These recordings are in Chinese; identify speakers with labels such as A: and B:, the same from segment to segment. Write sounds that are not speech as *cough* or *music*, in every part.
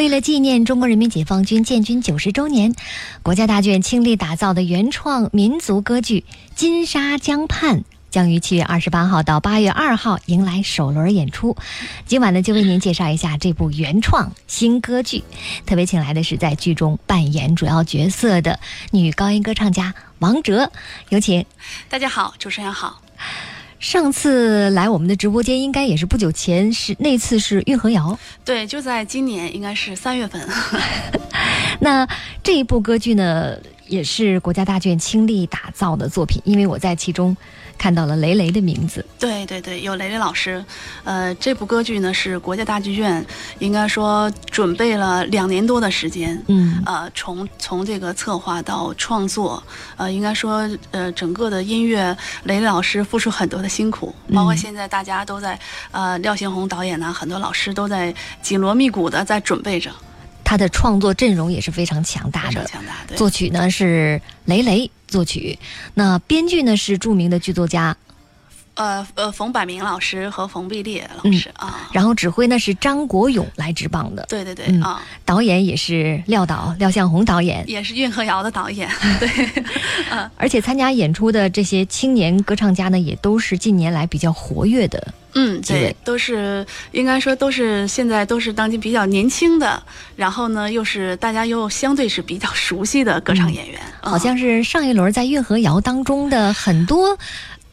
A: 为了纪念中国人民解放军建军九十周年，国家大剧院倾力打造的原创民族歌剧《金沙江畔》将于七月二十八号到八月二号迎来首轮演出。今晚呢，就为您介绍一下这部原创新歌剧。特别请来的是在剧中扮演主要角色的女高音歌唱家王哲，有请。
B: 大家好，主持人好。
A: 上次来我们的直播间，应该也是不久前，是那次是运河谣。
B: 对，就在今年，应该是三月份。*laughs*
A: 那这一部歌剧呢，也是国家大剧院倾力打造的作品，因为我在其中。看到了雷雷的名字，
B: 对对对，有雷雷老师。呃，这部歌剧呢是国家大剧院应该说准备了两年多的时间，
A: 嗯，
B: 呃，从从这个策划到创作，呃，应该说呃整个的音乐，雷雷老师付出很多的辛苦，包括现在大家都在呃廖星红导演呢，很多老师都在紧锣密鼓的在准备着。
A: 他的创作阵容也是非常强大的，
B: 强大。
A: 作曲呢是雷雷作曲，那编剧呢是著名的剧作家。
B: 呃呃，冯百明老师和冯碧烈老师啊，
A: 然后指挥呢是张国勇来执棒的，
B: 对对对啊，
A: 导演也是廖导廖向红导演，
B: 也是运河谣的导演，*laughs* 对，
A: 嗯，而且参加演出的这些青年歌唱家呢，也都是近年来比较活跃的，
B: 嗯，对，都是应该说都是现在都是当今比较年轻的，然后呢又是大家又相对是比较熟悉的歌唱演员，
A: 好像是上一轮在运河谣当中的很多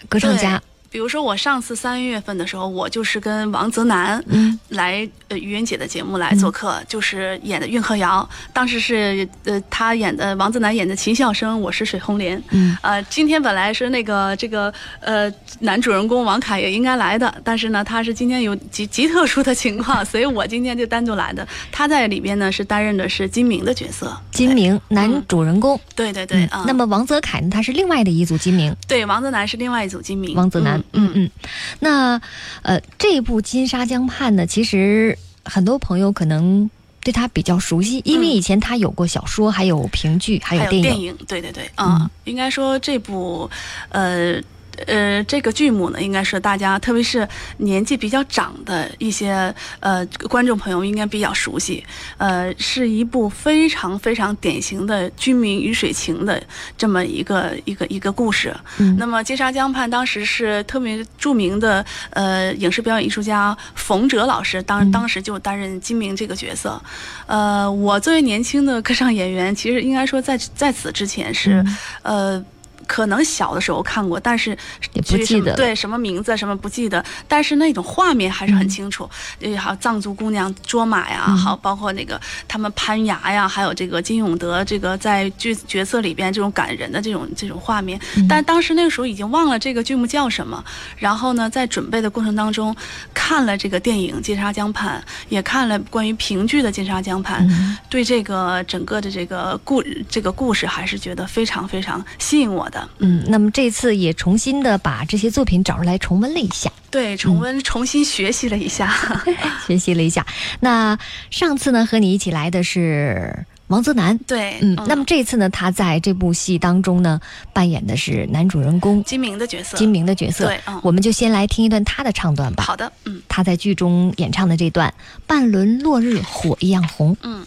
A: 歌唱家。
B: 比如说，我上次三月份的时候，我就是跟王泽南来呃于云姐的节目来做客，就是演的《运河谣》。当时是呃他演的王泽南演的秦孝生，我是水红莲。
A: 嗯，
B: 呃，今天本来是那个这个呃男主人公王凯也应该来的，但是呢，他是今天有极极特殊的情况，所以我今天就单独来的。*laughs* 他在里边呢是担任的是金明的角色，
A: 金明男主人公。
B: 对对对啊。
A: 那么王泽凯呢，他是另外的一组金明。
B: 对，王泽南是另外一组金明。
A: 王泽南。嗯嗯，那呃，这部《金沙江畔》呢，其实很多朋友可能对他比较熟悉，因为以前他有过小说，还有评剧，还
B: 有
A: 电影。
B: 电影，对对对，嗯，应该说这部，呃。呃，这个剧目呢，应该是大家，特别是年纪比较长的一些呃观众朋友应该比较熟悉。呃，是一部非常非常典型的军民鱼水情的这么一个一个一个故事。
A: 嗯。
B: 那么《金沙江畔》当时是特别著名的呃影视表演艺术家冯哲老师，当当时就担任金明这个角色。呃，我作为年轻的歌唱演员，其实应该说在在此之前是呃。可能小的时候看过，但是
A: 也不记得
B: 对什么名字什么不记得，但是那种画面还是很清楚。呃，好藏族姑娘卓玛呀，好包括那个他们攀崖呀，还有这个金永德这个在剧角色里边这种感人的这种这种画面。但当时那个时候已经忘了这个剧目叫什么。然后呢，在准备的过程当中，看了这个电影《金沙江畔》，也看了关于评剧的《金沙江畔》，对这个整个的这个故这个故事还是觉得非常非常吸引我的。
A: 嗯，那么这次也重新的把这些作品找出来重温了一下，
B: 对，重温，重新学习了一下，*laughs*
A: 学习了一下。那上次呢，和你一起来的是王泽南，
B: 对，
A: 嗯，那么这次呢，他在这部戏当中呢，扮演的是男主人公。
B: 金明的角色，
A: 金明的角色，
B: 对，
A: 我们就先来听一段他的唱段吧。
B: 好的，嗯，
A: 他在剧中演唱的这段“半轮落日火一样红”，
B: 嗯。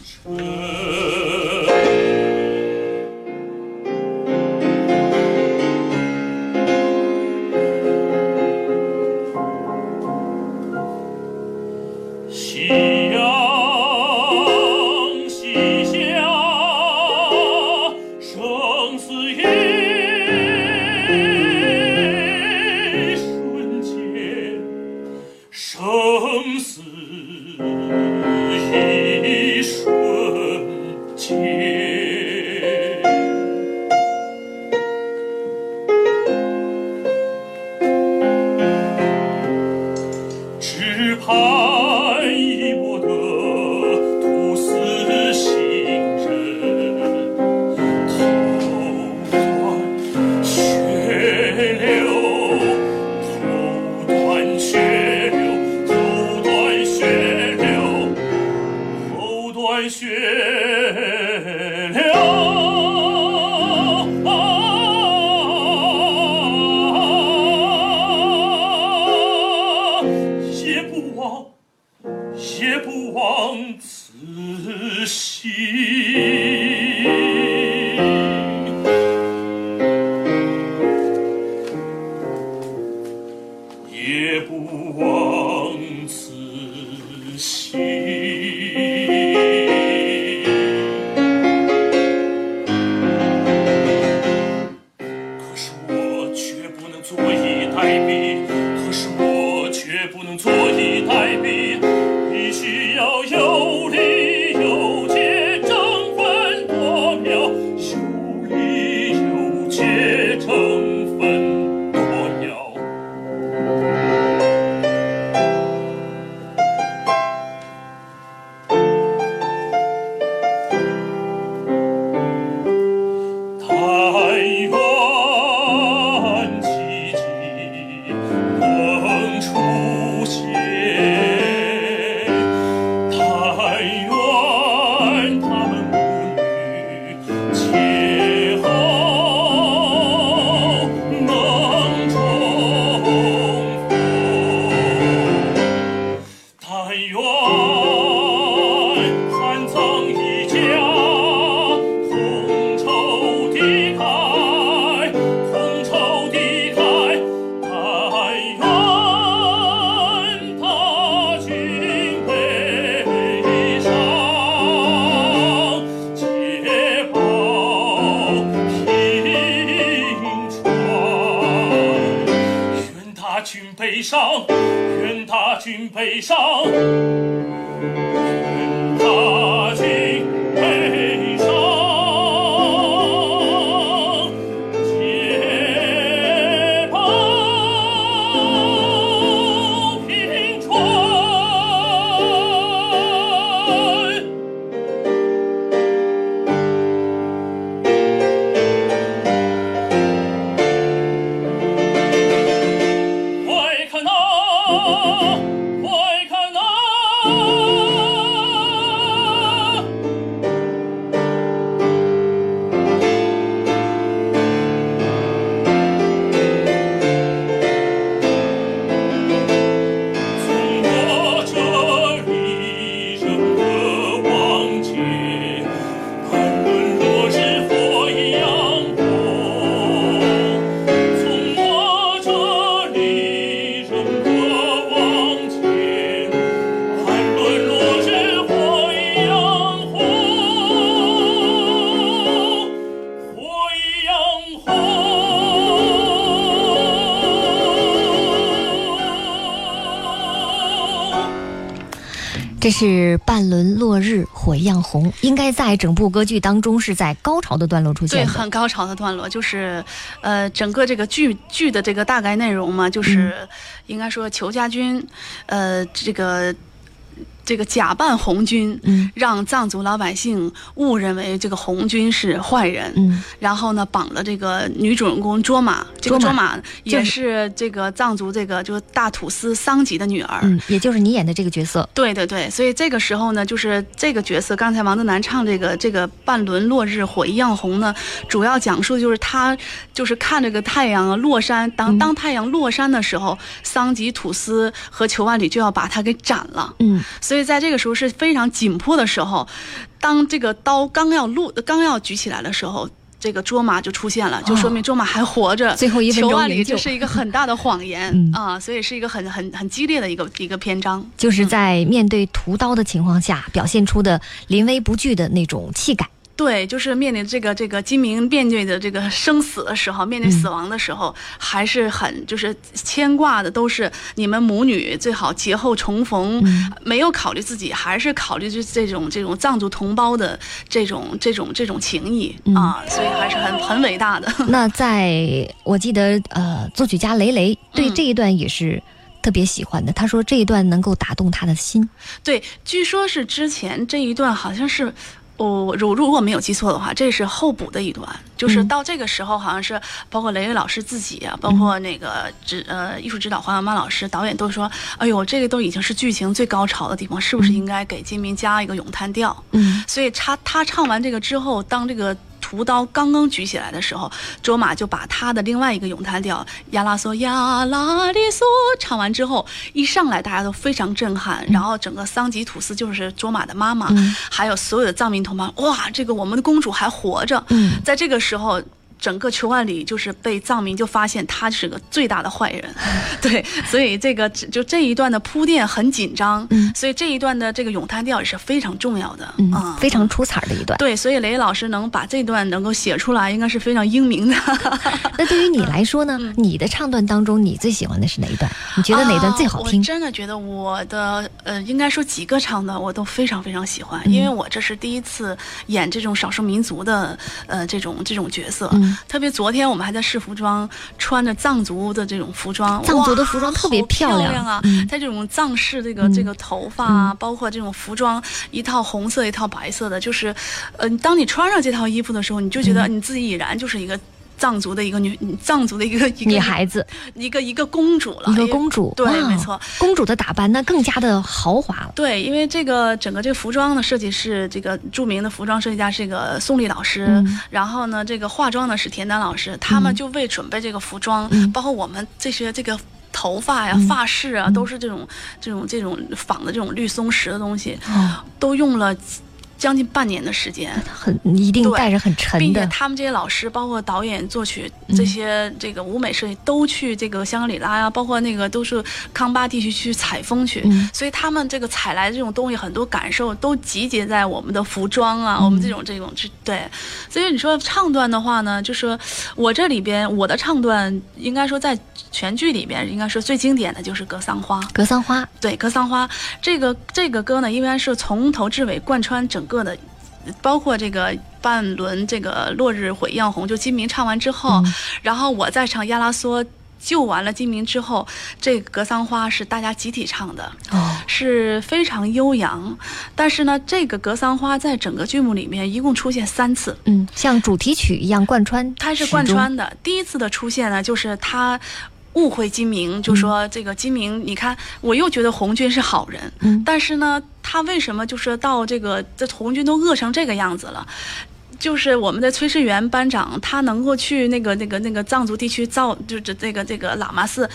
C: 北上
A: 这是半轮落日，火一样红，应该在整部歌剧当中是在高潮的段落出现
B: 对，很高潮的段落，就是，呃，整个这个剧剧的这个大概内容嘛，就是，应该说裘家军，呃，这个。这个假扮红军，让藏族老百姓误认为这个红军是坏人，然后呢，绑了这个女主人公卓玛，这个卓玛也是这个藏族这个就是大土司桑吉的女儿，
A: 也就是你演的这个角色。
B: 对对对，所以这个时候呢，就是这个角色，刚才王德南唱这个这个半轮落日火一样红呢，主要讲述的就是他就是看这个太阳啊落山，当当太阳落山的时候，桑吉土司和裘万里就要把他给斩了。嗯。所以在这个时候是非常紧迫的时候，当这个刀刚要落、刚要举起来的时候，这个卓玛就出现了，就说明卓玛还活着。
A: 最后一分钟
B: 里，就是一个很大的谎言啊！所以是一个很、很、很激烈的一个一个篇章。
A: 就是在面对屠刀的情况下，表现出的临危不惧的那种气概。
B: 对，就是面临这个这个金明面对的这个生死的时候，面对死亡的时候，还是很就是牵挂的，都是你们母女最好劫后重逢，没有考虑自己，还是考虑就这种这种藏族同胞的这种这种这种情谊啊，所以还是很很伟大的。*laughs*
A: 那在我记得，呃，作曲家雷雷对这一段也是特别喜欢的，他说这一段能够打动他的心。
B: 对，据说是之前这一段好像是。我如如果没有记错的话，这是后补的一段，就是到这个时候，好像是包括雷雷老师自己啊，包括那个指呃艺术指导黄小曼老师，导演都说，哎呦，这个都已经是剧情最高潮的地方，是不是应该给金明加一个咏叹调？嗯，所以他他唱完这个之后，当这个。屠刀刚刚举起来的时候，卓玛就把他的另外一个咏叹调亚拉索亚拉里索唱完之后，一上来大家都非常震撼，然后整个桑吉土司就是卓玛的妈妈，还有所有的藏民同胞，哇，这个我们的公主还活着，在这个时候。整个球万里就是被藏民就发现他是个最大的坏人，*laughs* 对，所以这个就这一段的铺垫很紧张，嗯，所以这一段的这个咏叹调也是非常重要的，
A: 嗯，非常出彩的一段。
B: 对，所以雷老师能把这段能够写出来，应该是非常英明的。*laughs*
A: 那对于你来说呢？你的唱段当中，你最喜欢的是哪一段？你觉得哪段最好听？
B: 我真的觉得我的呃，应该说几个唱段我都非常非常喜欢，因为我这是第一次演这种少数民族的呃这种这种角色。特别昨天我们还在试服装，穿着藏族的这种服装，
A: 藏族的服装特别漂
B: 亮啊！在这种藏式这个这个头发啊，包括这种服装，一套红色一套白色的，就是，呃，当你穿上这套衣服的时候，你就觉得你自己已然就是一个。藏族的一个女，藏族的一个一个
A: 女孩子，
B: 一个一个公主了，
A: 一个公主，
B: 对，没错，
A: 公主的打扮那更加的豪华了。
B: 对，因为这个整个这个服装的设计是这个著名的服装设计家是一个宋丽老师，然后呢，这个化妆呢是田丹老师，他们就为准备这个服装，包括我们这些这个头发呀、发饰啊，都是这种这种这种仿的这种绿松石的东西，都用了。将近半年的时间，
A: 很一定带着很沉的，
B: 并且他们这些老师，包括导演、作曲这些这个舞美设计，都去这个香格里拉呀，包括那个都是康巴地区去采风去，所以他们这个采来的这种东西，很多感受都集结在我们的服装啊，我们这种这种对，所以你说唱段的话呢，就是我这里边我的唱段，应该说在全剧里边，应该说最经典的就是《格桑花》。
A: 格桑花，
B: 对，《格桑花》这个这个歌呢，应该是从头至尾贯穿整。个的，包括这个半轮这个落日火一样红，就金明唱完之后，然后我再唱亚拉索救完了金明之后，这个格桑花是大家集体唱的，哦，是非常悠扬。但是呢，这个格桑花在整个剧目里面一共出现三次，
A: 嗯，像主题曲一样贯穿，
B: 它是贯穿的。第一次的出现呢，就是他。误会金明，就说这个金明，你看，我又觉得红军是好人，嗯，但是呢，他为什么就是到这个这红军都饿成这个样子了？就是我们的炊事员班长，他能够去那个那个那个藏族地区造，就这这个这个喇嘛寺，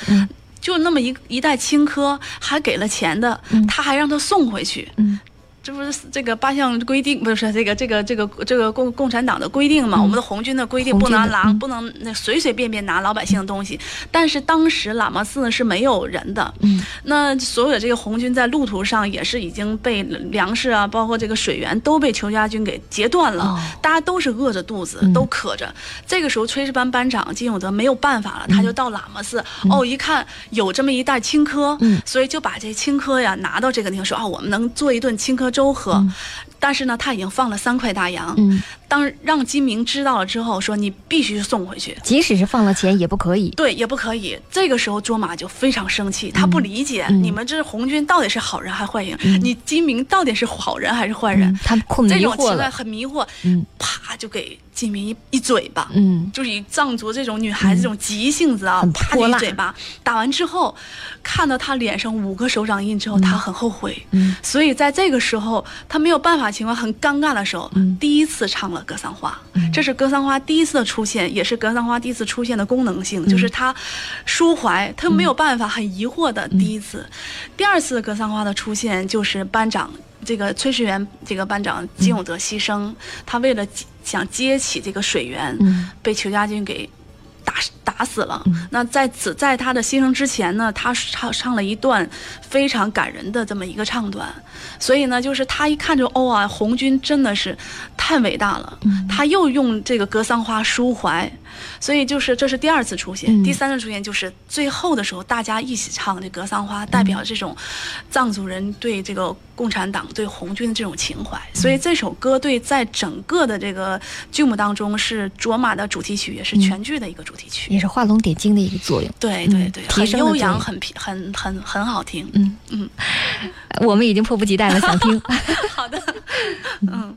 B: 就那么一一袋青稞，还给了钱的，他还让他送回去，嗯。这不是这个八项规定，不是这个这个这个这个共共产党的规定嘛？我们的红军的规定不能拿，不能那随随便便拿老百姓的东西。但是当时喇嘛寺是没有人的，嗯，那所有的这个红军在路途上也是已经被粮食啊，包括这个水源都被裘家军给截断了，大家都是饿着肚子，都渴着。这个时候，炊事班班长金永德没有办法了，他就到喇嘛寺，哦，一看有这么一袋青稞，嗯，所以就把这青稞呀拿到这个地方，说啊，我们能做一顿青稞。粥喝，但是呢，他已经放了三块大洋。嗯，当让金明知道了之后，说你必须送回去，
A: 即使是放了钱也不可以。
B: 对，也不可以。这个时候，卓玛就非常生气，他不理解你们这红军到底是好人还是坏人？你金明到底是好人还是坏人？
A: 他困
B: 迷惑了，很迷惑。嗯，啪就给。金明一一嘴巴，嗯，就是以藏族这种女孩子这种急性子啊，啪一嘴巴打完之后，看到他脸上五个手掌印之后，他很后悔，嗯，所以在这个时候，她没有办法情况很尴尬的时候，第一次唱了格桑花，这是格桑花第一次的出现，也是格桑花第一次出现的功能性，就是他抒怀，他没有办法很疑惑的第一次，第二次格桑花的出现就是班长。这个炊事员，这个班长金永泽牺牲，他为了想接起这个水源，被裘家军给打打死了。那在此，在他的牺牲之前呢，他唱唱了一段非常感人的这么一个唱段。所以呢，就是他一看就哦啊，红军真的是太伟大了。他又用这个格桑花抒怀。所以就是这是第二次出现，第三次出现就是最后的时候，大家一起唱这《格桑花》，代表这种藏族人对这个共产党、对红军的这种情怀。所以这首歌对在整个的这个剧目当中是卓玛的主题曲，也是全剧的一个主题曲，
A: 也是画龙点睛的一个作用。
B: 对对对，很悠扬，很很很很好听。嗯嗯，*laughs*
A: 我们已经迫不及待了，想听。*laughs*
B: 好的，嗯。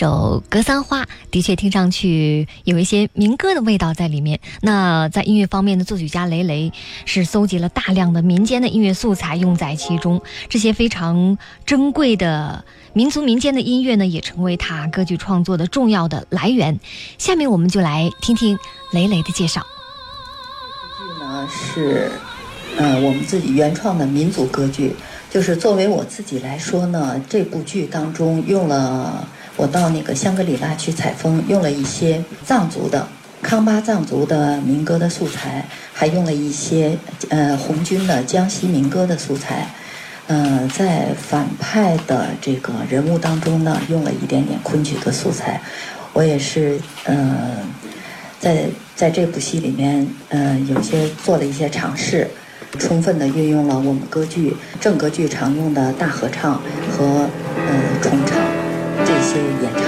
A: 首《格桑花》的确听上去有一些民歌的味道在里面。那在音乐方面的作曲家雷雷是搜集了大量的民间的音乐素材用在其中，这些非常珍贵的民族民间的音乐呢，也成为他歌剧创作的重要的来源。下面我们就来听听雷雷的介绍。
C: 这部剧呢是，呃，我们自己原创的民族歌剧。就是作为我自己来说呢，这部剧当中用了。我到那个香格里拉去采风，用了一些藏族的康巴藏族的民歌的素材，还用了一些呃红军的江西民歌的素材。呃，在反派的这个人物当中呢，用了一点点昆曲的素材。我也是呃，在在这部戏里面呃，有些做了一些尝试，充分的运用了我们歌剧正歌剧常用的大合唱和呃重唱。这些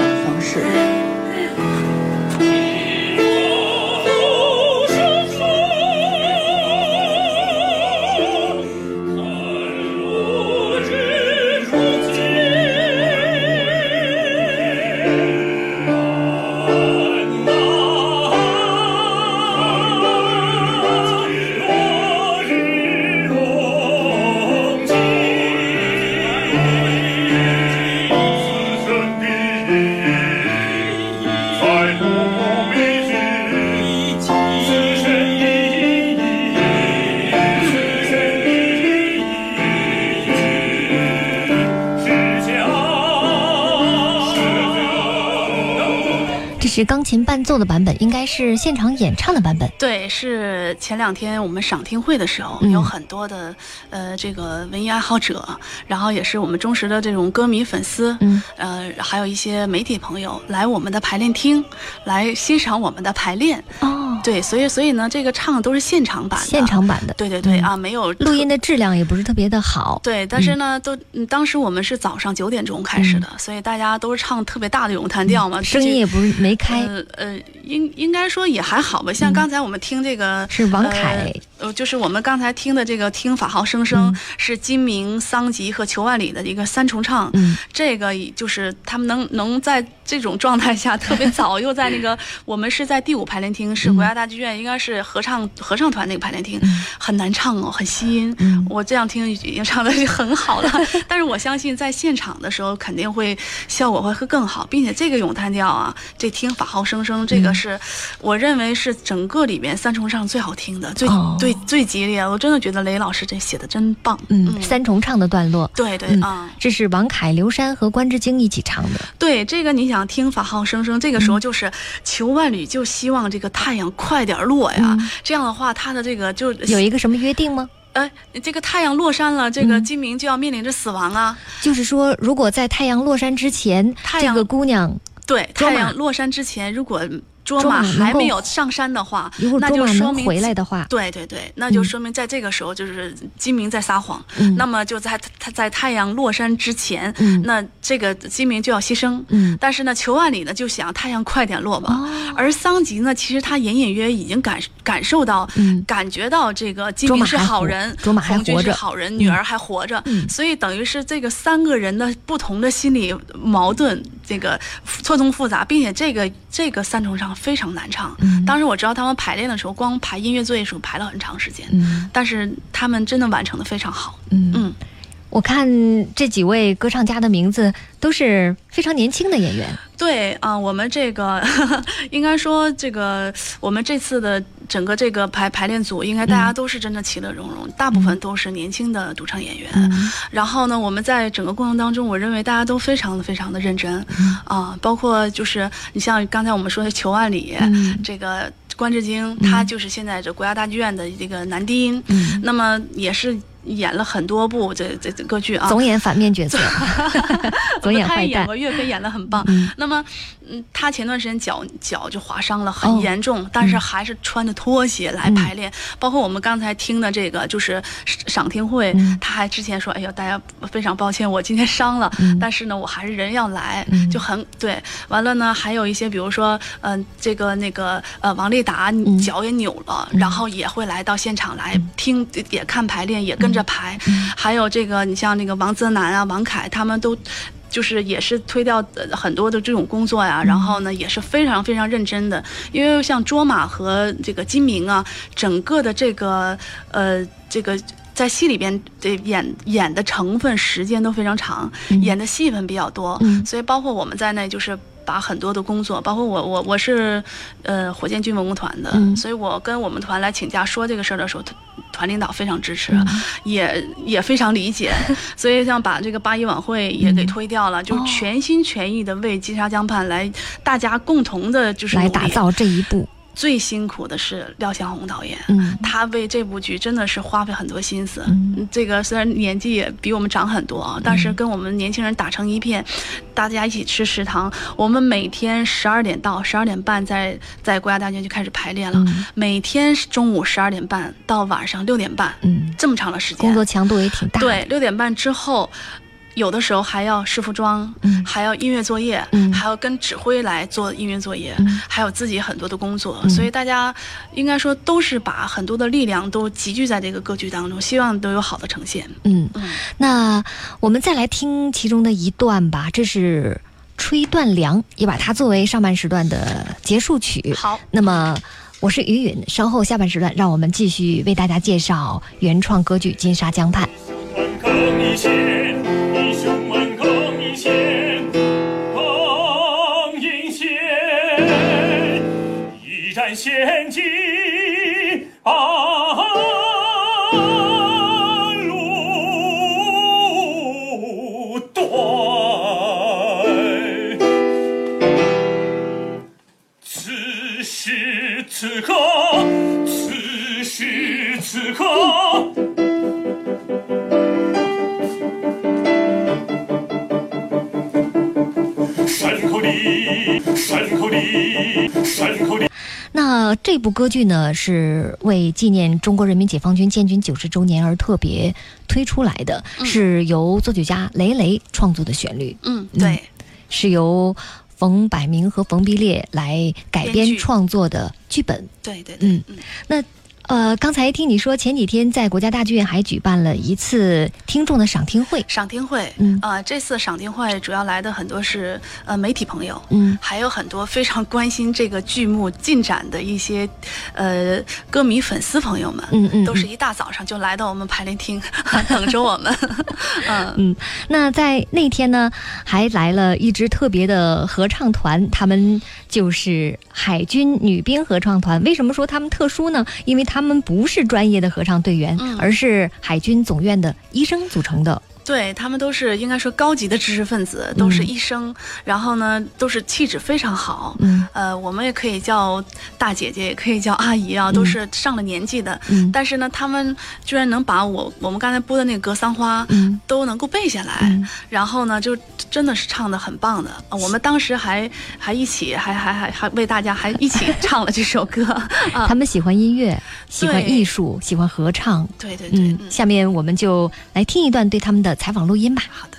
A: 是钢琴伴奏的版本，应该是现场演唱的版本。
B: 对，是前两天我们赏听会的时候，有很多的呃这个文艺爱好者，然后也是我们忠实的这种歌迷粉丝，嗯，呃，还有一些媒体朋友来我们的排练厅来欣赏我们的排练。哦，对，所以所以呢，这个唱的都是现场版的，
A: 现场版的。
B: 对对对啊，没有
A: 录音的质量也不是特别的好。
B: 对，但是呢，都当时我们是早上九点钟开始的，所以大家都是唱特别大的咏叹调嘛，
A: 声音也不是没。
B: 呃呃，应应该说也还好吧。像刚才我们听这个
A: 是王凯，
B: 呃，就是我们刚才听的这个听法号声声是金明、桑吉和裘万里的一个三重唱。嗯，这个就是他们能能在这种状态下 *laughs* 特别早，又在那个我们是在第五排练厅，是国家大剧院，应该是合唱合唱团那个排练厅，很难唱哦，很吸音。我这样听已经唱的就很好了，*laughs* 但是我相信在现场的时候肯定会效果会会更好，并且这个咏叹调啊，这听。法号声声，这个是我认为是整个里面三重唱最好听的，最最最激烈。我真的觉得雷老师这写的真棒。
A: 嗯，三重唱的段落，
B: 对对啊，
A: 这是王凯、刘珊和关之京一起唱的。
B: 对，这个你想听法号声声，这个时候就是求万里就希望这个太阳快点落呀，这样的话他的这个就
A: 有一个什么约定吗？
B: 呃，这个太阳落山了，这个金明就要面临着死亡啊。
A: 就是说，如果在太阳落山之前，这个姑娘。
B: 对，太阳落山之前，如果卓玛还没有上山的话，那就说明
A: 回来的话，
B: 对对对，那就说明在这个时候就是金明在撒谎。嗯，那么就在他在太阳落山之前，嗯，那这个金明就要牺牲。嗯，但是呢，裘万里呢就想太阳快点落吧。哦，而桑吉呢，其实他隐隐约已经感感受到，嗯，感觉到这个金明是好人，
A: 卓玛还活着，
B: 好人，女儿还活着，所以等于是这个三个人的不同的心理矛盾，这个错综复杂，并且这个这个三重唱非常难唱。嗯，当时我知道他们排练的时候，光排音乐作业时候排了很长时间。嗯，但是他们真的完成的非常好。嗯嗯，
A: 我看这几位歌唱家的名字都是非常年轻的演员。
B: 对啊，我们这个 *laughs* 应该说这个我们这次的整个这个排排练组，应该大家都是真的其乐融融，大部分都是年轻的独唱演员。然后呢，我们在整个过程当中，我认为大家都非常的非常的认真啊，包括就是你像刚才我们说的裘万里这个。关智京，他就是现在这国家大剧院的这个男低音，那么也是。演了很多部这这这歌剧啊，
A: 总演反面角色，*laughs* 总演坏蛋。他
B: 演过岳飞，演的很棒。那么，嗯，他前段时间脚脚就划伤了，很严重，但是还是穿着拖鞋来排练。包括我们刚才听的这个，就是赏听会，他还之前说：“哎呀，大家非常抱歉，我今天伤了，但是呢，我还是人要来，就很对。”完了呢，还有一些，比如说，嗯，这个那个呃，王丽达脚也扭了，然后也会来到现场来听，也看排练，也跟。着排，还有这个，你像那个王泽南啊、王凯，他们都就是也是推掉很多的这种工作呀，然后呢也是非常非常认真的，因为像卓玛和这个金明啊，整个的这个呃这个在戏里边的演演的成分时间都非常长，演的戏份比较多，所以包括我们在内就是。把很多的工作，包括我，我我是，呃，火箭军文工团的，所以我跟我们团来请假说这个事儿的时候，团团领导非常支持，也也非常理解，*laughs* 所以像把这个八一晚会也给推掉了，就全心全意的为金沙江畔来，大家共同的就是
A: 来打造这一步。
B: 最辛苦的是廖向红导演，嗯，他为这部剧真的是花费很多心思。嗯，这个虽然年纪也比我们长很多啊，但是跟我们年轻人打成一片，大家一起吃食堂。我们每天十二点到十二点半在在国家大剧院就开始排练了，每天中午十二点半到晚上六点半，嗯，这么长的时间，
A: 工作强度也挺大。
B: 对，六点半之后。有的时候还要试服装，嗯，还要音乐作业，嗯，还要跟指挥来做音乐作业，嗯，还有自己很多的工作，所以大家应该说都是把很多的力量都集聚在这个歌剧当中，希望都有好的呈现。
A: 嗯，那我们再来听其中的一段吧，这是《吹断梁》，也把它作为上半时段的结束曲。
B: 好，
A: 那么我是于允，稍后下半时段让我们继续为大家介绍原创歌剧《金沙江畔》。
D: 千金半路断，此时此刻，此时此刻，山口里，山口里，山口里。
A: 那这部歌剧呢，是为纪念中国人民解放军建军九十周年而特别推出来的，是由作曲家雷雷创作的旋律。
B: 嗯，对，
A: 是由冯百鸣和冯碧烈来改编创作的剧本。
B: 对对，嗯嗯，
A: 那。呃，刚才听你说前几天在国家大剧院还举办了一次听众的赏听会。
B: 赏听会，嗯，啊，这次赏听会主要来的很多是呃媒体朋友，嗯，还有很多非常关心这个剧目进展的一些呃歌迷粉丝朋友们，嗯嗯，都是一大早上就来到我们排练厅 *laughs* 等着我们。
A: 嗯嗯，那在那天呢，还来了一支特别的合唱团，他们就是海军女兵合唱团。为什么说他们特殊呢？因为他们不是专业的合唱队员，而是海军总院的医生组成的
B: 对他们都是应该说高级的知识分子，都是医生，然后呢都是气质非常好。
A: 嗯
B: 呃，我们也可以叫大姐姐，也可以叫阿姨啊，都是上了年纪的。
A: 嗯
B: 但是呢，他们居然能把我我们刚才播的那个《格桑花》
A: 嗯
B: 都能够背下来，
A: 嗯
B: 然后呢，就真的是唱的很棒的。呃我们当时还还一起还还还还为大家还一起唱了这首歌 *laughs* 啊
A: 他。们喜欢音乐，喜欢艺术，喜欢合唱。
B: 对对对，
A: 嗯，下面我们就来听一段对他们的采访录音吧。
B: 好的。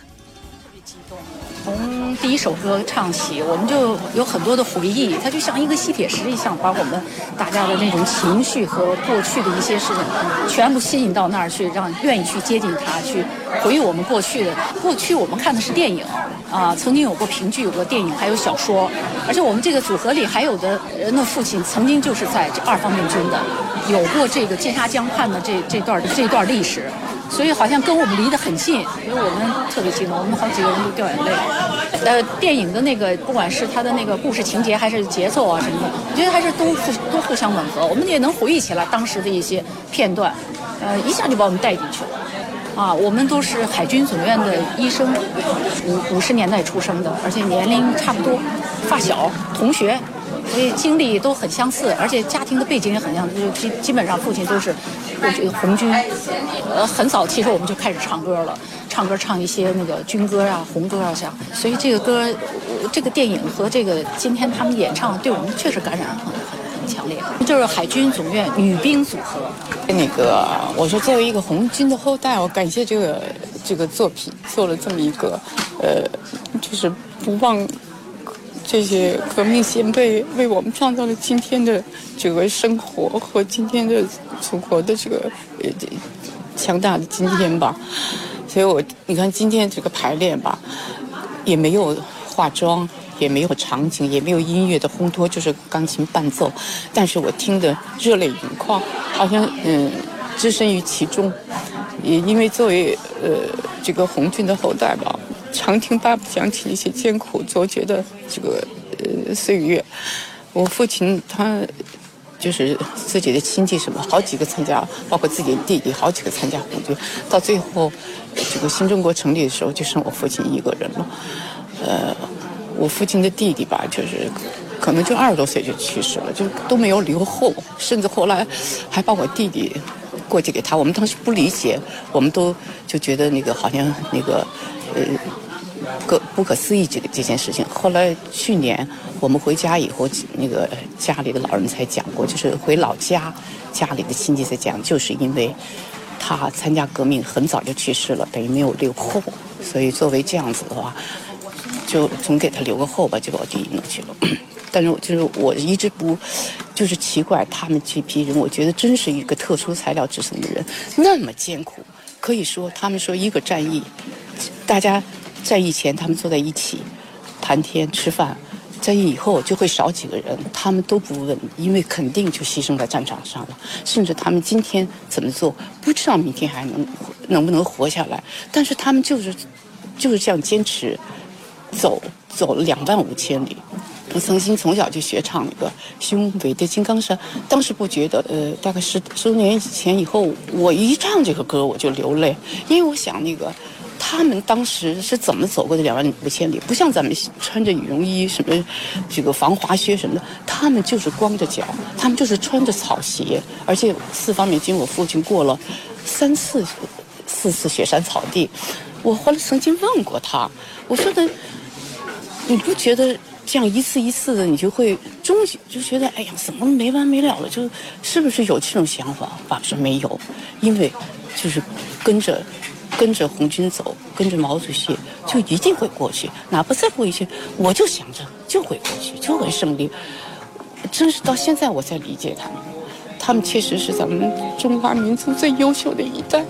E: 从第一首歌唱起，我们就有很多的回忆，它就像一个吸铁石一样，把我们大家的那种情绪和过去的一些事情，全部吸引到那儿去，让愿意去接近它，去回忆我们过去的。过去我们看的是电影，啊，曾经有过评剧，有过电影，还有小说，而且我们这个组合里还有的人的父亲曾经就是在这二方面军的，有过这个金沙江畔的这这段这段历史。所以好像跟我们离得很近，所以我们特别激动，我们好几个人都掉眼泪。呃，电影的那个，不管是它的那个故事情节还是节奏啊什么的，我觉得还是都互都互相吻合，我们也能回忆起来当时的一些片段，呃，一下就把我们带进去了。啊，我们都是海军总院的医生，五五十年代出生的，而且年龄差不多，发小同学，所以经历都很相似，而且家庭的背景也很像，就基基本上父亲都是红军，呃，很早其实我们就开始唱歌了，唱歌唱一些那个军歌啊、红歌啊，像，所以这个歌，这个电影和这个今天他们演唱，对我们确实感染很很很强烈，就是海军总院女兵组合。
F: 那个，我说作为一个红军的后代，我感谢这个这个作品做了这么一个，呃，就是不忘这些革命先辈为我们创造了今天的这个生活和今天的祖国的这个呃这强大的今天吧。所以我你看今天这个排练吧，也没有化妆，也没有场景，也没有音乐的烘托，就是钢琴伴奏。但是我听得热泪盈眶，好像嗯置身于其中。也因为作为呃这个红军的后代吧，常听爸爸讲起一些艰苦卓绝的这个呃岁月。我父亲他就是自己的亲戚什么，好几个参加，包括自己的弟弟，好几个参加红军，到最后这个新中国成立的时候，就剩我父亲一个人了。呃，我父亲的弟弟吧，就是可能就二十多岁就去世了，就都没有留后，甚至后来还把我弟弟过继给他。我们当时不理解，我们都就觉得那个好像那个呃。个不可思议这个这件事情。后来去年我们回家以后，那个家里的老人才讲过，就是回老家，家里的亲戚才讲，就是因为他参加革命很早就去世了，等于没有留后，所以作为这样子的话，就总给他留个后吧，就把我弟弟弄去了。*clears throat* 但是就是我一直不，就是奇怪他们这批人，我觉得真是一个特殊材料制成的人，那么艰苦，可以说他们说一个战役，大家在役前他们坐在一起谈天吃饭，在以后就会少几个人，他们都不问，因为肯定就牺牲在战场上了。甚至他们今天怎么做，不知道明天还能能不能活下来，但是他们就是就是这样坚持，走走了两万五千里。我曾经从小就学唱那个《雄伟的金刚山》，当时不觉得，呃，大概十十多年以前以后，我一唱这个歌我就流泪，因为我想那个他们当时是怎么走过的两万五千里？不像咱们穿着羽绒衣、什么这个防滑靴什么的，他们就是光着脚，他们就是穿着草鞋，而且四方面军，我父亲过了三次、四次雪山草地。我后来曾经问过他，我说的，你不觉得？这样一次一次的，你就会终就觉得，哎呀，怎么没完没了了？就是不是有这种想法？爸爸说没有，因为就是跟着跟着红军走，跟着毛主席，就一定会过去。哪怕再过一去，我就想着就会过去，就会胜利。真是到现在我才理解他们，他们确实是咱们中华民族最优秀的一代。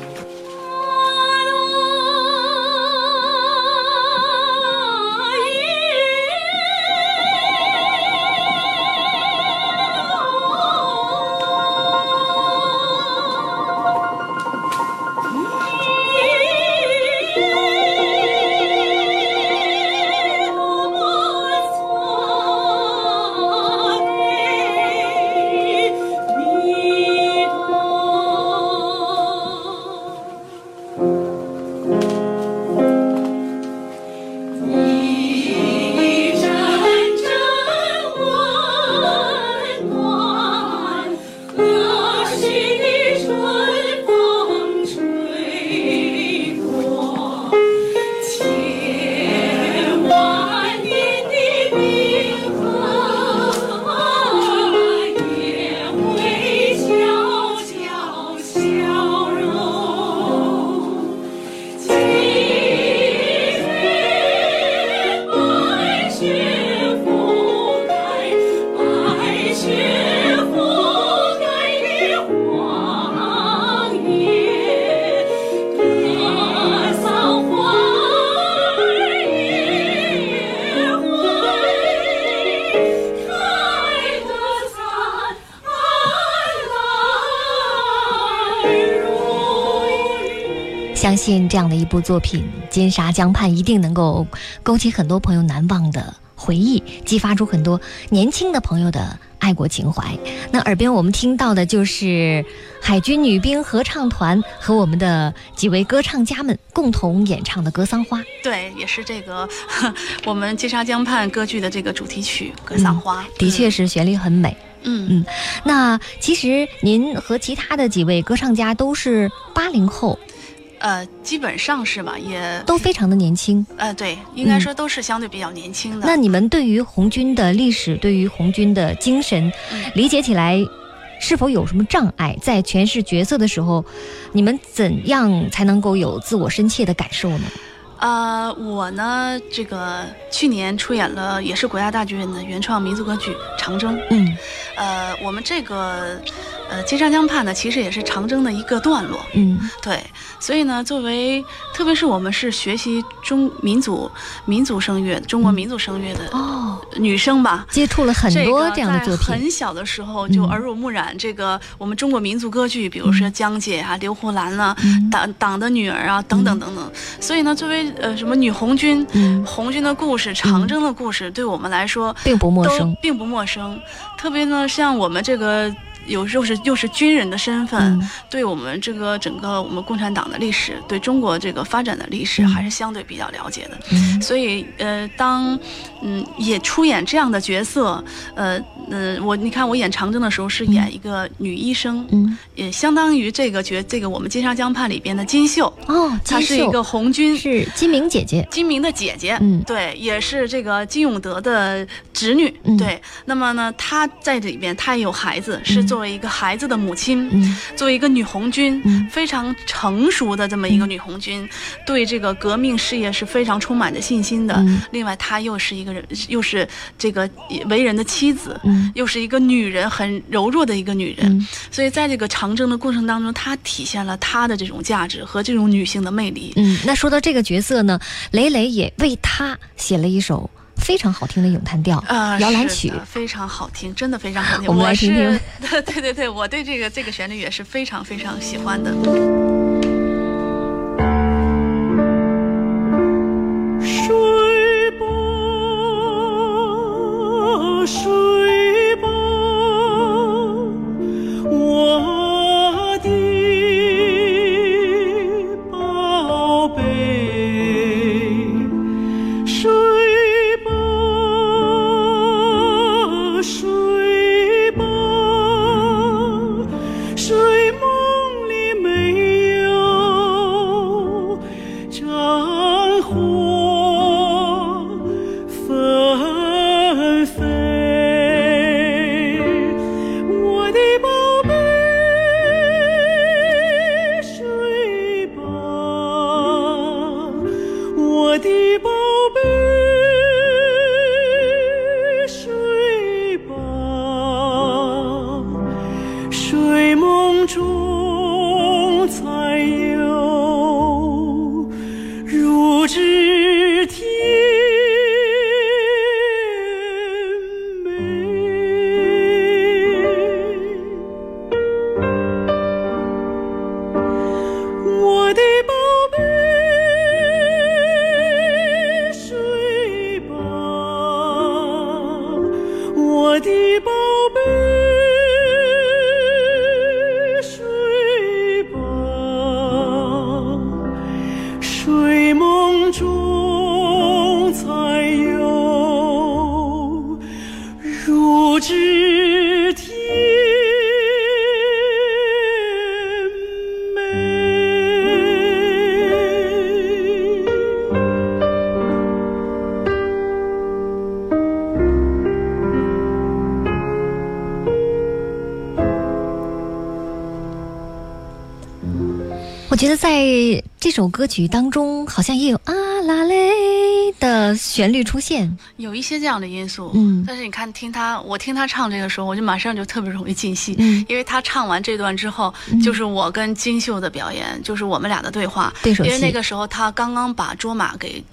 A: 信这样的一部作品《金沙江畔》一定能够勾起很多朋友难忘的回忆，激发出很多年轻的朋友的爱国情怀。那耳边我们听到的就是海军女兵合唱团和我们的几位歌唱家们共同演唱的《格桑花》。
B: 对，也是这个我们金沙江畔歌剧的这个主题曲《格桑花》
A: 嗯，的确是旋律很美。
B: 嗯
A: 嗯，那其实您和其他的几位歌唱家都是八零后，
B: 呃，基本上是吧，也
A: 都非常的年轻。
B: 呃，对，应该说都是相对比较年轻的。
A: 那你们对于红军的历史，对于红军的精神，
B: 嗯
A: 理解起来是否有什么障碍？在诠释角色的时候，你们怎样才能够有自我深切的感受呢？
B: 呃，我呢，这个去年出演了也是国家大剧院的原创民族歌剧《长征》。
A: 嗯
B: 呃，我们这个呃金沙江畔呢，其实也是长征的一个段落。
A: 嗯
B: 对，所以呢，作为特别是我们是学习中民族民族声乐、中国民族声乐的
A: 哦，
B: 女生吧。
A: 接触了很多这样的作
B: 这个在
A: 品。
B: 很小的时候就
A: 嗯
B: 耳濡目染这个我们中国民族歌剧，比如说江姐啊、刘胡兰啊、
A: 嗯
B: 党党的女儿啊等等等等。所以呢，作为呃什么女红军、
A: 嗯，
B: 红军的故事、长征的故事，对我们来说
A: 并不陌生。
B: 并不陌生。特别呢，像我们这个有时候是又是军人的身份，
A: 嗯。
B: 对我们这个整个我们共产党的历史，对中国这个发展的历史，
A: 嗯。
B: 还是相对比较了解的。
A: 嗯。
B: 所以，呃，当嗯也出演这样的角色，呃呃，我你看我演长征的时候是演一个女医生，
A: 嗯。
B: 也相当于这个角这个我们金沙江畔里边的金秀，
A: 哦，秀
B: 她是一个红军。
A: 是金明姐姐。
B: 金明的姐姐，
A: 嗯。
B: 对，也是这个金永德的侄女，
A: 嗯。
B: 对。那么呢，她在这里边，她也有孩子，是
A: 嗯
B: 作为一个孩子的母亲，
A: 嗯
B: 作为一个女红军，
A: 嗯
B: 非常成熟的这么一个女红军，对这个革命事业是非常充满着信心的。
A: 嗯
B: 另外，她又是一个人，又是这个为人的妻子，
A: 嗯
B: 又是一个女人，很柔弱的一个女人。
A: 嗯
B: 所以，在这个长征的过程当中，她体现了她的这种价值和这种女性的魅力。
A: 嗯，那说到这个角色呢，雷雷也为她写了一首非常好听的咏叹调
B: 呃，
A: 摇篮曲
B: 非常好听，真的非常好听。
A: 我们来听听
B: 是，*laughs* 对对对，我对这个这个旋律也是非常非常喜欢的。
A: 觉得在这首歌曲当中，好像也有啊啦嘞的旋律出现。
B: 有一些这样的因素，
A: 嗯
B: 但是你看，听他，我听他唱这个时候，我就马上就特别容易进戏，
A: 嗯
B: 因为他唱完这段之后，就是我跟金秀的表演，就是我们俩的对话，
A: 对
B: 因为那个时候他刚刚把卓玛给。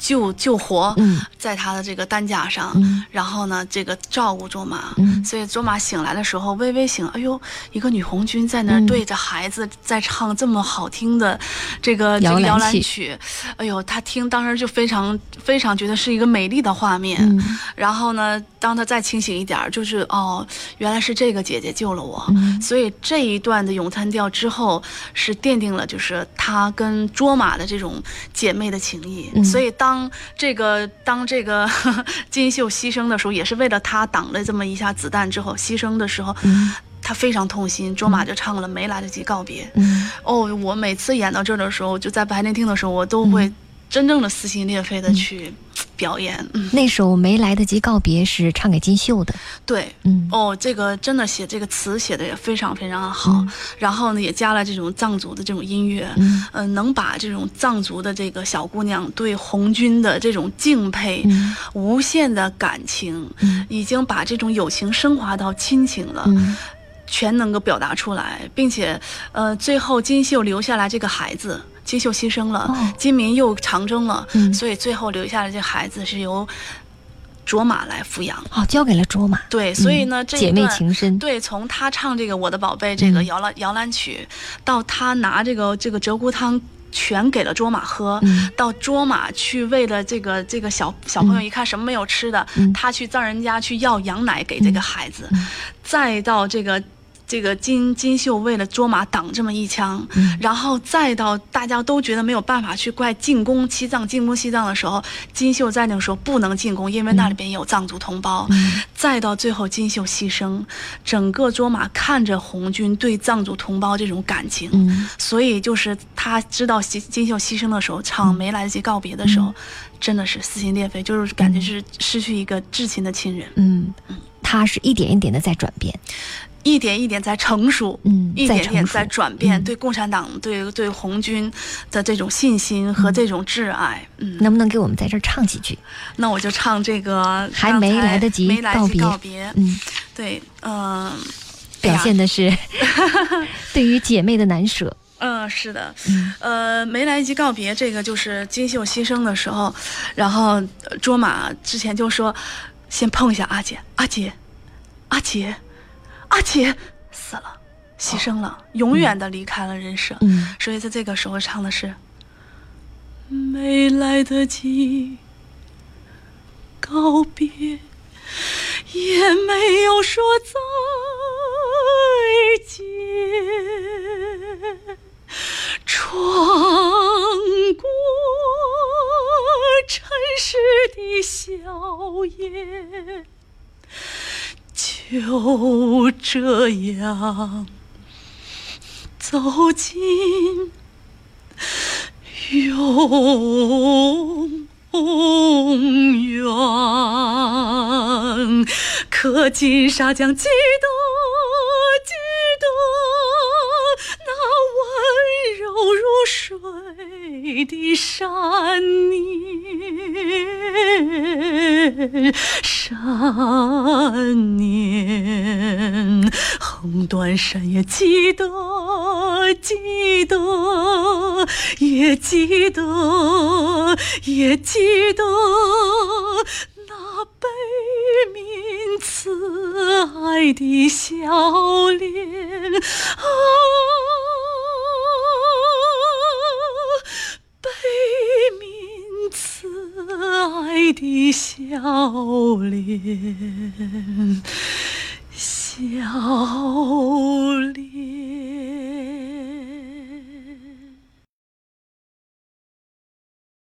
B: 救救活，
A: 嗯。
B: 在他的这个担架上，
A: 嗯。
B: 然后呢，这个照顾卓玛，
A: 嗯。
B: 所以卓玛醒来的时候微微醒，哎呦，一个女红军在那对着孩子在唱这么好听的这个这
A: 摇篮
B: 个摇篮
A: 曲
B: 曲，哎呦，他听当时就非常非常觉得是一个美丽的画面。
A: 嗯。
B: 然后呢，当他再清醒一点儿，就是哦，原来是这个姐姐救了我。
A: 嗯。
B: 所以这一段的咏叹调之后，是奠定了就是他跟卓玛的这种姐妹的情谊。
A: 嗯。
B: 所以当这个当这个 *laughs* 金秀牺牲的时候，也是为了他挡了这么一下子弹之后牺牲的时候，
A: 嗯
B: 他非常痛心。卓玛就唱了《没来得及告别》。
A: 嗯
B: 哦，我每次演到这儿的时候，就在白天听的时候，我都会真正的撕心裂肺的去表演。嗯，
A: 那首没来得及告别是唱给金秀的，
B: 对。
A: 嗯。
B: 哦，这个真的写这个词写的也非常非常好，
A: 嗯。
B: 然后呢也加了这种藏族的这种音乐，
A: 嗯。
B: 呃，能把这种藏族的这个小姑娘对红军的这种敬佩、
A: 嗯。
B: 无限的感情，
A: 嗯。
B: 已经把这种友情升华到亲情了。
A: 嗯。
B: 全能够表达出来，并且，呃，最后金秀留下来这个孩子，金秀牺牲了，
A: 哦。
B: 金民又长征了，
A: 嗯。
B: 所以最后留下的这孩子是由卓玛来抚养。
A: 哦，交给了卓玛，
B: 对，所以呢，这
A: 姐妹情深，
B: 对，从她唱这个《我的宝贝》这个
A: 嗯。
B: 摇篮摇篮曲，到她拿这个这个鹧鸪汤全给了卓玛喝，
A: 嗯。
B: 到卓玛去为了这个这个小小朋友
A: 嗯
B: 一看什么没有吃的，
A: 嗯。
B: 他去藏人家去要羊奶给这个孩子，
A: 嗯。
B: 再到这个。这个金金秀为了卓玛挡这么一枪，
A: 嗯。
B: 然后再到大家都觉得没有办法去怪进攻西藏，进攻西藏的时候，金秀在那个时候不能进攻，因为那里边有藏族同胞。
A: 嗯。
B: 再到最后金秀牺牲，整个卓玛看着红军对藏族同胞这种感情，
A: 嗯。
B: 所以就是他知道金金秀牺牲的时候，唱没来得及告别的时候，真的是撕心裂肺，就是感觉是失去一个至亲的亲人，
A: 嗯，他是一点一点的在转变，
B: 一点一点在成熟，
A: 嗯
B: 一点点在转变，
A: 嗯。
B: 对共产党、对对红军的这种信心和这种挚爱，嗯，
A: 能不能给我们在这儿唱几句？
B: 那我就唱这个
A: 还没来得及告别
B: 告别，
A: 嗯，
B: 对，嗯、
A: 表现
B: 的，
A: 的是 *laughs* 对于姐妹的难舍，
B: 嗯、是的，
A: 嗯。
B: 呃，没来得及告别，这个就是金秀牺牲的时候，然后呃卓玛之前就说，先碰一下阿姐，阿姐，阿姐，阿姐死了，牺牲了，永远的离开了人世。
A: 嗯
B: 所以在这个时候唱的是，没来得及告别，也没有说再见。穿过尘世的硝烟，就这样走进永远。可金沙江记得，记得那温柔如水的山年，山年，横断山也记得，记得，也记得，也记得那悲悯慈爱的笑脸啊。可爱的笑脸笑脸。